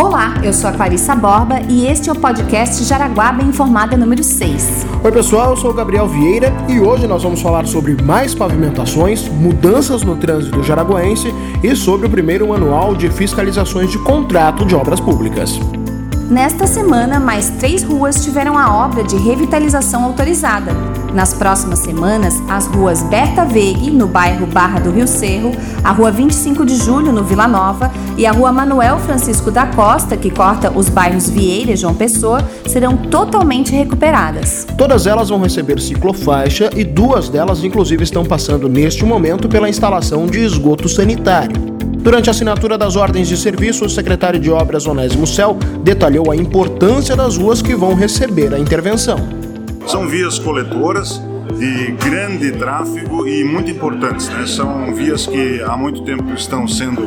Olá, eu sou a Clarissa Borba e este é o podcast Jaraguá Bem Informada número 6. Oi pessoal, eu sou o Gabriel Vieira e hoje nós vamos falar sobre mais pavimentações, mudanças no trânsito jaraguense e sobre o primeiro manual de fiscalizações de contrato de obras públicas. Nesta semana, mais três ruas tiveram a obra de revitalização autorizada. Nas próximas semanas, as ruas Berta Vegue, no bairro Barra do Rio Cerro, a rua 25 de Julho, no Vila Nova, e a rua Manuel Francisco da Costa, que corta os bairros Vieira e João Pessoa, serão totalmente recuperadas. Todas elas vão receber ciclofaixa e duas delas, inclusive, estão passando neste momento pela instalação de esgoto sanitário. Durante a assinatura das ordens de serviço, o secretário de Obras Onésimo Cel detalhou a importância das ruas que vão receber a intervenção. São vias coletoras de grande tráfego e muito importantes. Né? São vias que há muito tempo estão sendo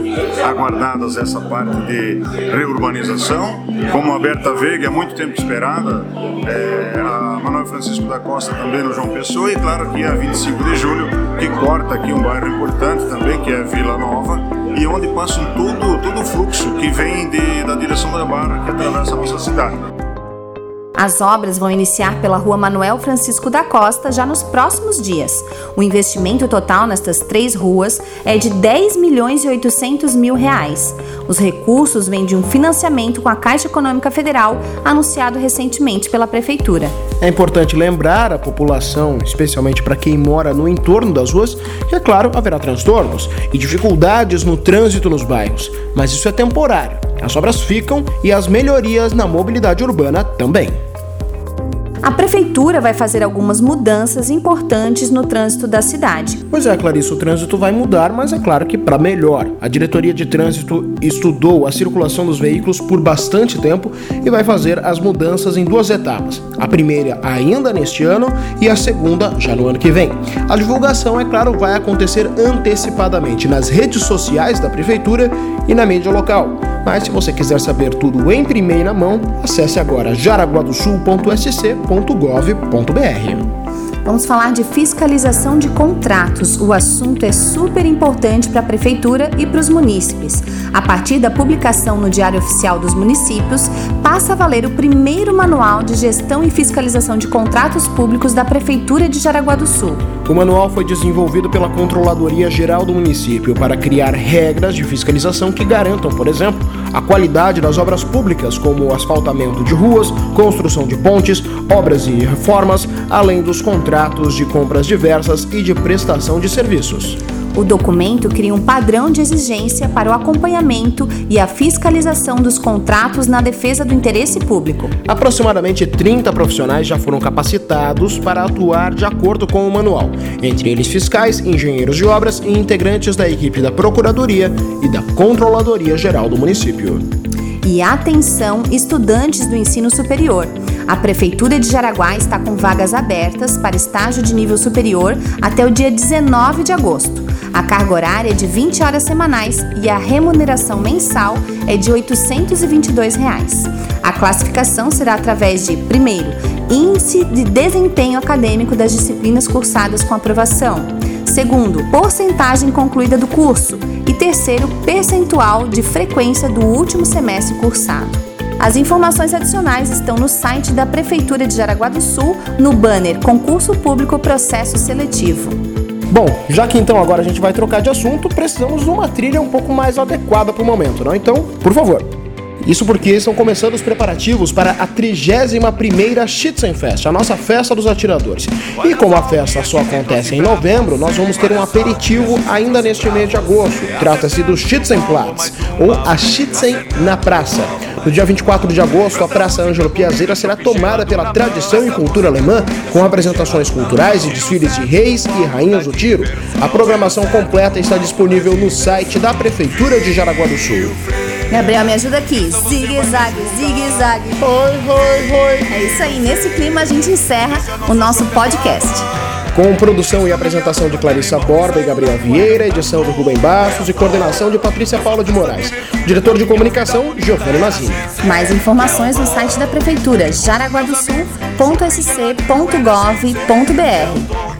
aguardadas essa parte de reurbanização. Como a Berta Veiga, é muito tempo esperada, é, a Manuel Francisco da Costa também no João Pessoa e claro que a 25 de julho, que corta aqui um bairro importante também, que é Vila Nova, onde passa todo, todo o fluxo que vem de, da direção da barra que atravessa a nossa cidade. As obras vão iniciar pela rua Manuel Francisco da Costa já nos próximos dias. O investimento total nestas três ruas é de 10 milhões e 800 mil reais. Os recursos vêm de um financiamento com a Caixa Econômica Federal anunciado recentemente pela Prefeitura. É importante lembrar a população, especialmente para quem mora no entorno das ruas, que, é claro, haverá transtornos e dificuldades no trânsito nos bairros, mas isso é temporário. As obras ficam e as melhorias na mobilidade urbana também. A prefeitura vai fazer algumas mudanças importantes no trânsito da cidade. Pois é, Clarice, o trânsito vai mudar, mas é claro que para melhor. A diretoria de trânsito estudou a circulação dos veículos por bastante tempo e vai fazer as mudanças em duas etapas. A primeira ainda neste ano e a segunda já no ano que vem. A divulgação, é claro, vai acontecer antecipadamente nas redes sociais da prefeitura e na mídia local. Mas se você quiser saber tudo em primeira mão, acesse agora jaraguadosul.sc.gov.br. Vamos falar de fiscalização de contratos. O assunto é super importante para a Prefeitura e para os munícipes. A partir da publicação no Diário Oficial dos Municípios, passa a valer o primeiro manual de gestão e fiscalização de contratos públicos da Prefeitura de Jaraguá do Sul. O manual foi desenvolvido pela Controladoria Geral do município para criar regras de fiscalização que garantam, por exemplo, a qualidade das obras públicas, como o asfaltamento de ruas, construção de pontes, obras e reformas, além dos contratos de compras diversas e de prestação de serviços. O documento cria um padrão de exigência para o acompanhamento e a fiscalização dos contratos na defesa do interesse público. Aproximadamente 30 profissionais já foram capacitados para atuar de acordo com o manual, entre eles fiscais, engenheiros de obras e integrantes da equipe da Procuradoria e da Controladoria Geral do município. E atenção, estudantes do ensino superior. A Prefeitura de Jaraguá está com vagas abertas para estágio de nível superior até o dia 19 de agosto. A carga horária é de 20 horas semanais e a remuneração mensal é de 822 reais. A classificação será através de, primeiro, índice de desempenho acadêmico das disciplinas cursadas com aprovação. Segundo, porcentagem concluída do curso. E terceiro, percentual de frequência do último semestre cursado. As informações adicionais estão no site da Prefeitura de Jaraguá do Sul, no banner Concurso Público Processo Seletivo. Bom, já que então agora a gente vai trocar de assunto, precisamos de uma trilha um pouco mais adequada para o momento, não? Então, por favor. Isso porque estão começando os preparativos para a 31ª Schützenfest, a nossa festa dos atiradores. E como a festa só acontece em novembro, nós vamos ter um aperitivo ainda neste mês de agosto. Trata-se do Schützenplatz, ou a Schützen na praça. No dia 24 de agosto, a Praça Ângelo Piazeira será tomada pela tradição e cultura alemã, com apresentações culturais e desfiles de reis e rainhas do tiro. A programação completa está disponível no site da Prefeitura de Jaraguá do Sul. Gabriel, me ajuda aqui. Zigue-zague, zigue-zague. Oi, oi, oi. É isso aí. Nesse clima a gente encerra o nosso podcast. Com produção e apresentação de Clarissa Borba e Gabriel Vieira, edição do Rubem Bastos e coordenação de Patrícia Paula de Moraes. Diretor de comunicação, Giovanni Mazini. Mais informações no site da Prefeitura, jaraguadosul.sc.gov.br.